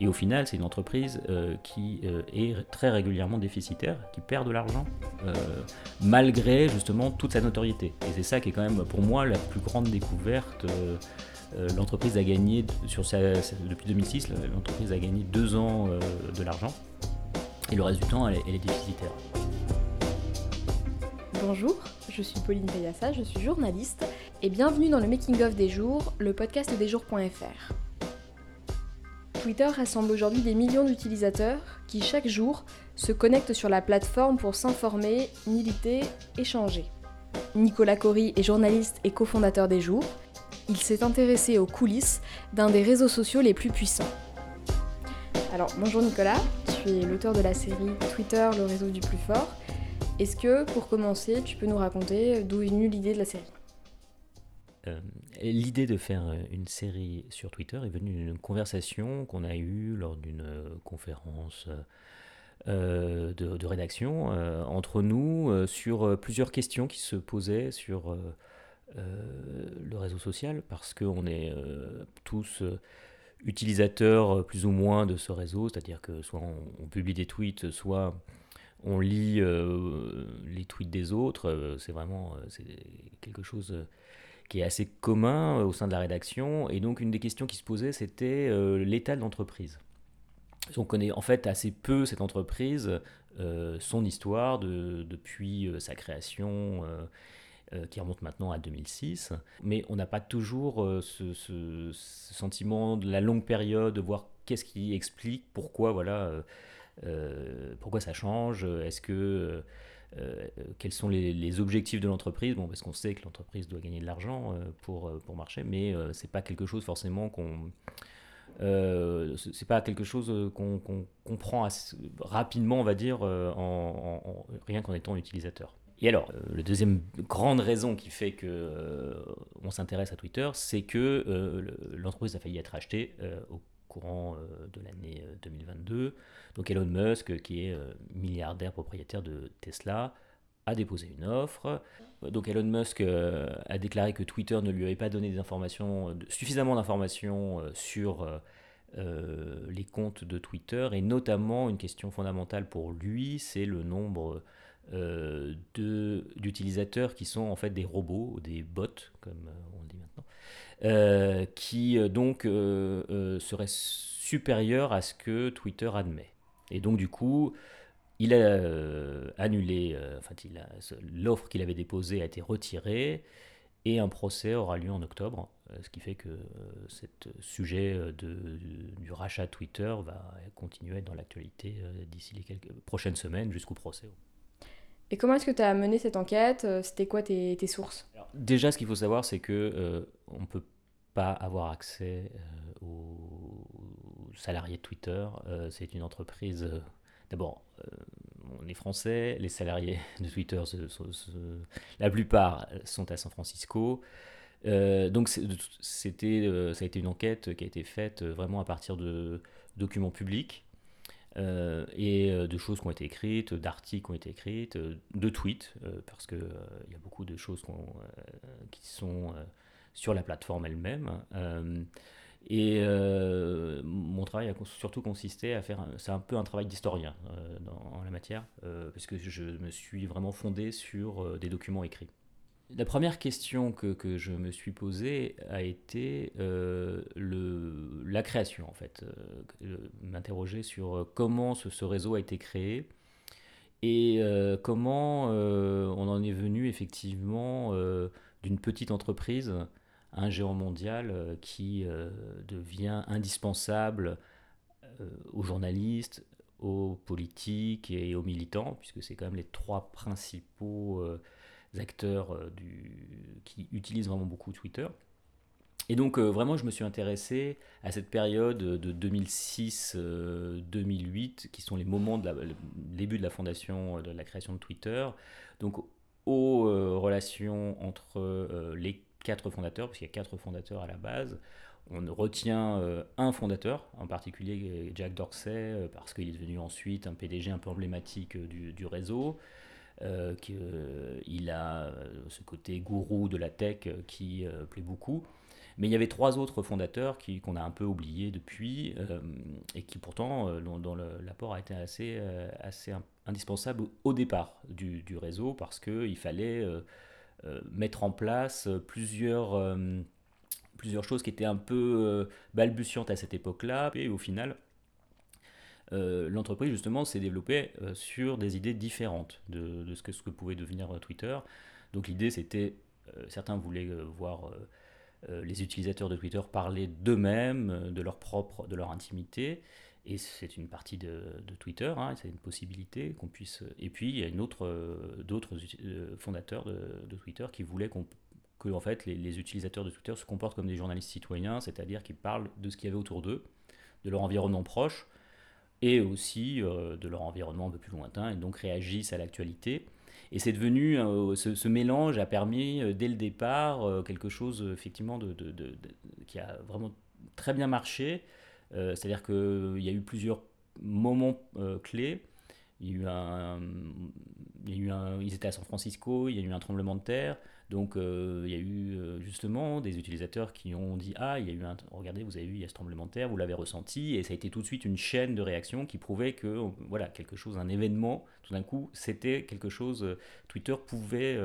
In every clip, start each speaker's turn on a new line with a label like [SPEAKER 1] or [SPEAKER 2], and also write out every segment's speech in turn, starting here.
[SPEAKER 1] Et au final, c'est une entreprise qui est très régulièrement déficitaire, qui perd de l'argent, malgré justement toute sa notoriété. Et c'est ça qui est quand même pour moi la plus grande découverte. l'entreprise a gagné, sur depuis 2006, l'entreprise a gagné deux ans de l'argent. Et le reste du temps, elle est déficitaire.
[SPEAKER 2] Bonjour, je suis Pauline Payassa, je suis journaliste et bienvenue dans le Making of des jours, le podcast des jours.fr. Twitter rassemble aujourd'hui des millions d'utilisateurs qui chaque jour se connectent sur la plateforme pour s'informer, militer, échanger. Nicolas Cory est journaliste et cofondateur des jours. Il s'est intéressé aux coulisses d'un des réseaux sociaux les plus puissants. Alors bonjour Nicolas, tu es l'auteur de la série Twitter, le réseau du plus fort est-ce que, pour commencer, tu peux nous raconter d'où est venue l'idée de la série?
[SPEAKER 1] Euh, L'idée de faire euh, une série sur Twitter est venue d'une conversation qu'on a eue lors d'une euh, conférence de, rédaction entre nous sur plusieurs questions qui se posaient sur le réseau social, parce qu'on est tous utilisateurs plus ou moins de ce réseau, c'est-à-dire que soit on publie des tweets, soit on lit euh, les tweets des autres, euh, c'est vraiment euh, quelque chose qui est assez commun au sein de la rédaction. Et donc une des questions qui se posait, c'était l'état de l'entreprise. On connaît en fait assez peu cette entreprise, son histoire depuis sa création. qui remonte maintenant à 2006. Mais on n'a pas toujours ce, sentiment de la longue période, de voir qu'est-ce qui explique pourquoi voilà, euh, pourquoi ça change Est-ce que euh, euh, quels sont les, objectifs de l'entreprise Bon, parce qu'on sait que l'entreprise doit gagner de l'argent pour, pour marcher, mais c'est pas quelque chose forcément qu'on c'est pas quelque chose qu'on comprend rapidement, on va dire, en, rien qu'en étant utilisateur. Et alors, la deuxième grande raison qui fait que on s'intéresse à Twitter, c'est que l'entreprise a failli être achetée au courant de l'année 2022 donc Elon Musk, qui est euh, milliardaire propriétaire de Tesla, a déposé une offre. Donc Elon Musk euh, a déclaré que Twitter ne lui avait pas donné suffisamment d'informations euh, sur les comptes de Twitter, et notamment une question fondamentale pour lui, c'est le nombre d'utilisateurs qui sont en fait des robots, des bots, comme on dit maintenant, qui donc seraient supérieurs à ce que Twitter admet. Et donc, du coup, il a euh, annulé, euh, enfin, l'offre qu'il avait déposée a été retirée et un procès aura lieu en octobre, euh, ce qui fait que ce sujet de, du rachat Twitter va continuer à être dans l'actualité d'ici les prochaines semaines jusqu'au procès.
[SPEAKER 2] Et comment est-ce que tu as mené cette enquête? C'était quoi tes sources?
[SPEAKER 1] Déjà, ce qu'il faut savoir, c'est que on ne peut pas avoir accès aux salariés de Twitter. Euh, c'est une entreprise. Euh, d'abord, euh, on est français, les salariés de Twitter, la plupart sont à San Francisco. donc c'était, ça a été une enquête qui a été faite vraiment à partir de documents publics et de choses qui ont été écrites, d'articles qui ont été écrits, de tweets, parce qu'il il y a beaucoup de choses qui sont sur la plateforme elle-même. Et euh, mon travail a surtout consisté à faire, c'est un peu un travail d'historien euh, en la matière, euh, parce que je me suis vraiment fondé sur des documents écrits. La première question que, que, je me suis posée a été le, la création, en fait. M'interroger sur comment ce, réseau a été créé et comment on en est venu effectivement d'une petite entreprise un géant mondial euh, qui euh, devient indispensable euh, aux journalistes, aux politiques et aux militants, puisque c'est quand même les trois principaux acteurs du, qui utilisent vraiment beaucoup Twitter. Et donc vraiment, je me suis intéressé à cette période de 2006-2008, qui sont les moments de la, début de la fondation, de la création de Twitter, donc aux relations entre les quatre fondateurs, parce qu'il y a quatre fondateurs à la base. On retient euh, un fondateur, en particulier Jack Dorsey, euh, parce qu'il est devenu ensuite un PDG un peu emblématique euh, du, réseau. Il a ce côté gourou de la tech qui plaît beaucoup. Mais il y avait trois autres fondateurs qui, qu'on a un peu oubliés depuis et qui pourtant, dont, l'apport a été assez, assez indispensable au départ du, du réseau parce qu'il fallait mettre en place plusieurs, plusieurs choses qui étaient un peu balbutiantes à cette époque-là. Et au final, euh, l'entreprise justement s'est développée euh, sur des idées différentes de, ce, que, que pouvait devenir euh, Twitter. Donc l'idée c'était, certains voulaient voir les utilisateurs de Twitter parler d'eux-mêmes, de leur propre, de leur intimité. Et c'est une partie de, Twitter, hein, c'est une possibilité qu'on puisse. Et puis il y a une autre, d'autres fondateurs de, Twitter qui voulaient que en fait les, les, utilisateurs de Twitter se comportent comme des journalistes citoyens, c'est-à-dire qu'ils parlent de ce qu'il y avait autour d'eux, de leur environnement proche, et aussi euh, de leur environnement un peu plus lointain, et donc réagissent à l'actualité. Et c'est devenu, euh, ce, mélange a permis euh, dès le départ quelque chose effectivement de, qui a vraiment très bien marché. C'est-à-dire qu'il y a eu plusieurs moments clés. Il y a eu ils étaient à San Francisco, il y a eu un tremblement de terre. Donc euh, il y a eu euh, justement des utilisateurs qui ont dit ah il y a eu un regardez vous avez vu il y a ce tremblement de terre vous l'avez ressenti et ça a été tout de suite une chaîne de réactions qui prouvait que voilà quelque chose un événement tout d'un coup c'était quelque chose euh, Twitter pouvait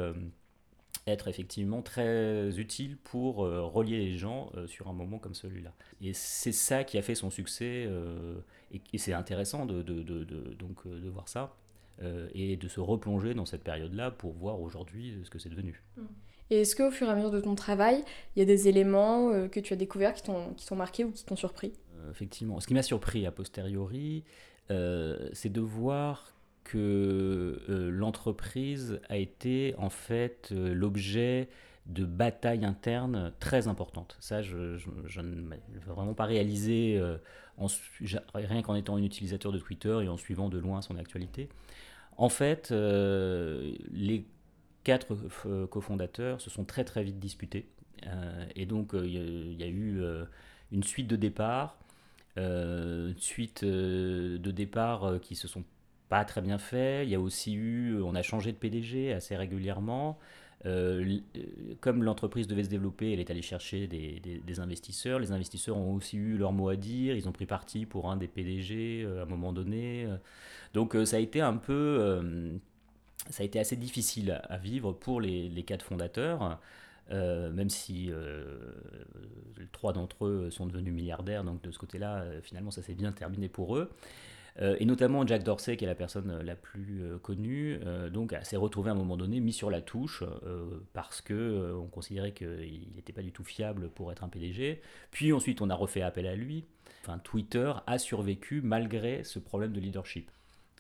[SPEAKER 1] être effectivement très utile pour relier les gens sur un moment comme celui-là. Et c'est ça qui a fait son succès, et, c'est intéressant de, de, de, donc, de voir ça. Euh, et de se replonger dans cette période-là pour voir aujourd'hui ce que c'est devenu. Mm.
[SPEAKER 2] Et est-ce qu'au fur et à mesure de ton travail, il y a des éléments euh, que tu as découverts qui t'ont marqué ou qui t'ont surpris?
[SPEAKER 1] Euh, Effectivement. Ce qui m'a surpris a posteriori, c'est de voir que l'entreprise a été en fait l'objet de batailles internes très importantes. Ça, je, je, ne vraiment pas réalisé rien qu'en étant un utilisateur de Twitter et en suivant de loin son actualité. En fait, euh, les quatre euh, cofondateurs se sont très très vite disputés. Euh, et donc, il y, a eu une suite de départs, une suite de départs qui se sont pas très bien faits. Il y a aussi eu, on a changé de PDG assez régulièrement. Euh, euh, comme l'entreprise devait se développer, elle est allée chercher des, investisseurs. Les investisseurs ont aussi eu leur mot à dire. Ils ont pris parti pour un des PDG euh, à un moment donné. Donc ça a été un peu, ça a été assez difficile à vivre pour les, quatre fondateurs. même si trois d'entre eux sont devenus milliardaires, donc de ce côté-là, finalement, ça s'est bien terminé pour eux. Euh, et notamment Jack Dorsey, qui est la personne euh, la plus euh, connue, donc s'est retrouvé à un moment donné mis sur la touche parce que on considérait qu'il n'était pas du tout fiable pour être un PDG. Puis ensuite, on a refait appel à lui. Twitter a survécu malgré ce problème de leadership.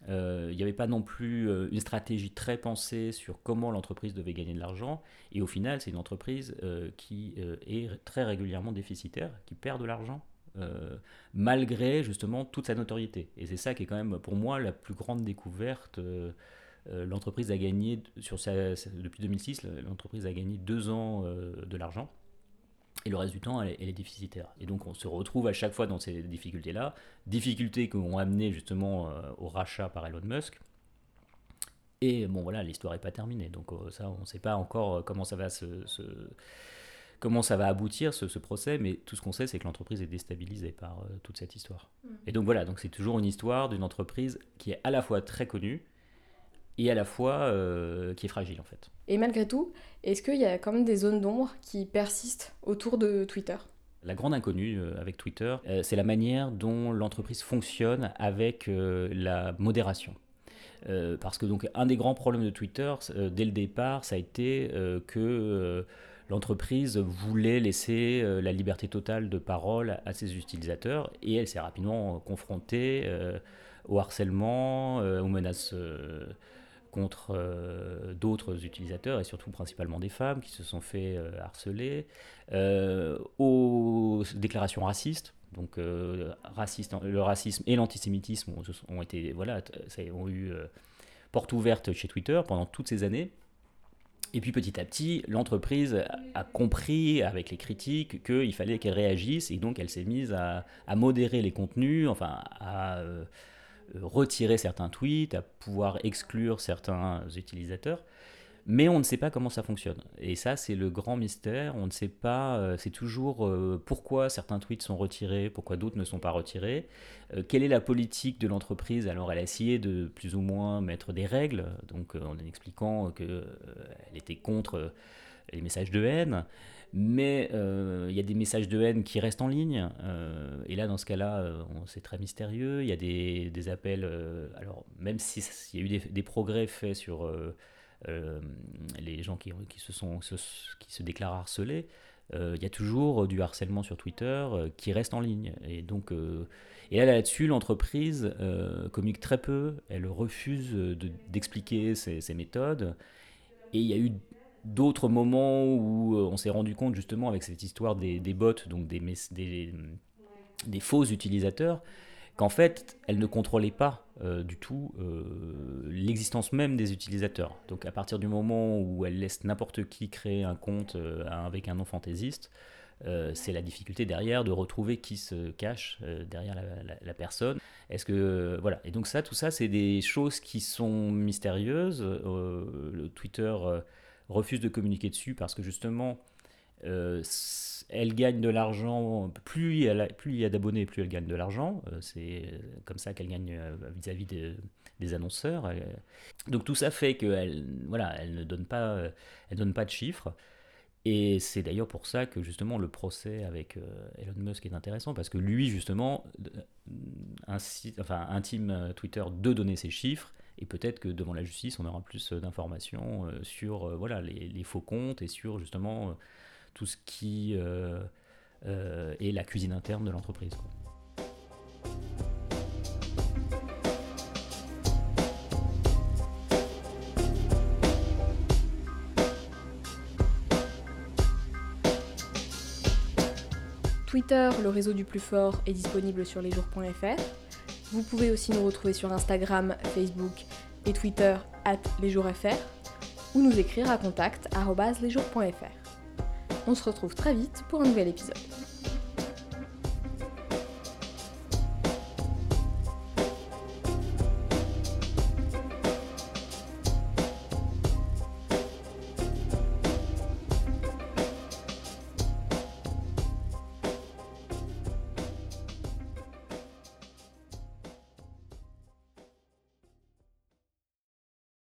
[SPEAKER 1] Il n'y avait pas non plus une stratégie très pensée sur comment l'entreprise devait gagner de l'argent. Et au final, c'est une entreprise qui est très régulièrement déficitaire, qui perd de l'argent euh, malgré justement toute sa notoriété. Et c'est ça qui est quand même pour moi la plus grande découverte. Euh, euh, l'entreprise a gagné, sur sa, depuis 2006, l'entreprise a gagné deux ans de l'argent. Et le reste du temps, elle, est déficitaire. Et donc, on se retrouve à chaque fois dans ces difficultés-là. Difficultés qui ont amené justement au rachat par Elon Musk. Et bon, voilà, l'histoire n'est pas terminée. Donc, ça, on ne sait pas encore comment ça va se, comment ça va aboutir ce, procès, mais tout ce qu'on sait, c'est que l'entreprise est déstabilisée par euh, toute cette histoire. Mm. Et donc voilà, donc c'est toujours une histoire d'une entreprise qui est à la fois très connue et à la fois euh, qui est fragile en fait.
[SPEAKER 2] Et malgré tout, est-ce qu'il y a quand même des zones d'ombre qui persistent autour de Twitter?
[SPEAKER 1] La grande inconnue euh, avec Twitter, c'est la manière dont l'entreprise fonctionne avec la modération. parce que donc un des grands problèmes de Twitter dès le départ, ça a été que l'entreprise voulait laisser euh, la liberté totale de parole à ses utilisateurs et elle s'est rapidement confrontée euh, au harcèlement, euh, aux menaces contre d'autres utilisateurs et surtout principalement des femmes qui se sont fait harceler, aux déclarations racistes. Donc le racisme et l'antisémitisme ont, été voilà, ont eu porte ouverte chez Twitter pendant toutes ces années. Et puis petit à petit, l'entreprise a compris avec les critiques qu'il fallait qu'elle réagisse et donc elle s'est mise à, modérer les contenus, enfin à euh, retirer certains tweets, à pouvoir exclure certains utilisateurs. Mais on ne sait pas comment ça fonctionne. Et ça, c'est le grand mystère. On ne sait pas, euh, c'est toujours euh, pourquoi certains tweets sont retirés, pourquoi d'autres ne sont pas retirés. Euh, quelle est la politique de l'entreprise? Alors, elle a essayé de plus ou moins mettre des règles, donc en expliquant qu'elle était contre les messages de haine. Mais il y a des messages de haine qui restent en ligne. et là, dans ce cas-là, c'est très mystérieux. Il y a des, appels. alors, même s'il y a eu des, progrès faits sur les gens qui, se déclarent harcelés, euh, il y a toujours du harcèlement sur Twitter euh, qui reste en ligne. Et donc, et là, là-dessus, l'entreprise communique très peu. Elle refuse d'expliquer ses, méthodes. Et il y a eu d'autres moments où on s'est rendu compte, justement, avec cette histoire des, bots, donc des faux utilisateurs, qu'en fait, elle ne contrôlait pas euh, du tout euh, l'existence même des utilisateurs. Donc à partir du moment où elle laisse n'importe qui créer un compte euh, avec un nom fantaisiste, c'est la difficulté derrière de retrouver qui se cache derrière la, personne. Est-ce que voilà Et donc ça, tout ça, c'est des choses qui sont mystérieuses. le Twitter refuse de communiquer dessus parce que justement elle gagne de l'argent, plus il y a, d'abonnés, plus elle gagne de l'argent. Euh, c'est comme ça qu'elle gagne euh, vis-à-vis des, annonceurs. Donc tout ça fait qu'elle voilà, elle ne donne pas, elle donne pas de chiffres. Et c'est d'ailleurs pour ça que justement le procès avec euh, Elon Musk est intéressant, parce que lui justement enfin, intime Twitter de donner ses chiffres, et peut-être que devant la justice on aura plus d'informations sur voilà, les, faux comptes et sur justement tout ce qui euh, euh, est la cuisine interne de l'entreprise.
[SPEAKER 2] Twitter, le réseau du plus fort, est disponible sur lesjours.fr. Vous pouvez aussi nous retrouver sur Instagram, Facebook et Twitter at lesjoursfr ou nous écrire à contact lesjours.fr. On se retrouve très vite pour un nouvel épisode.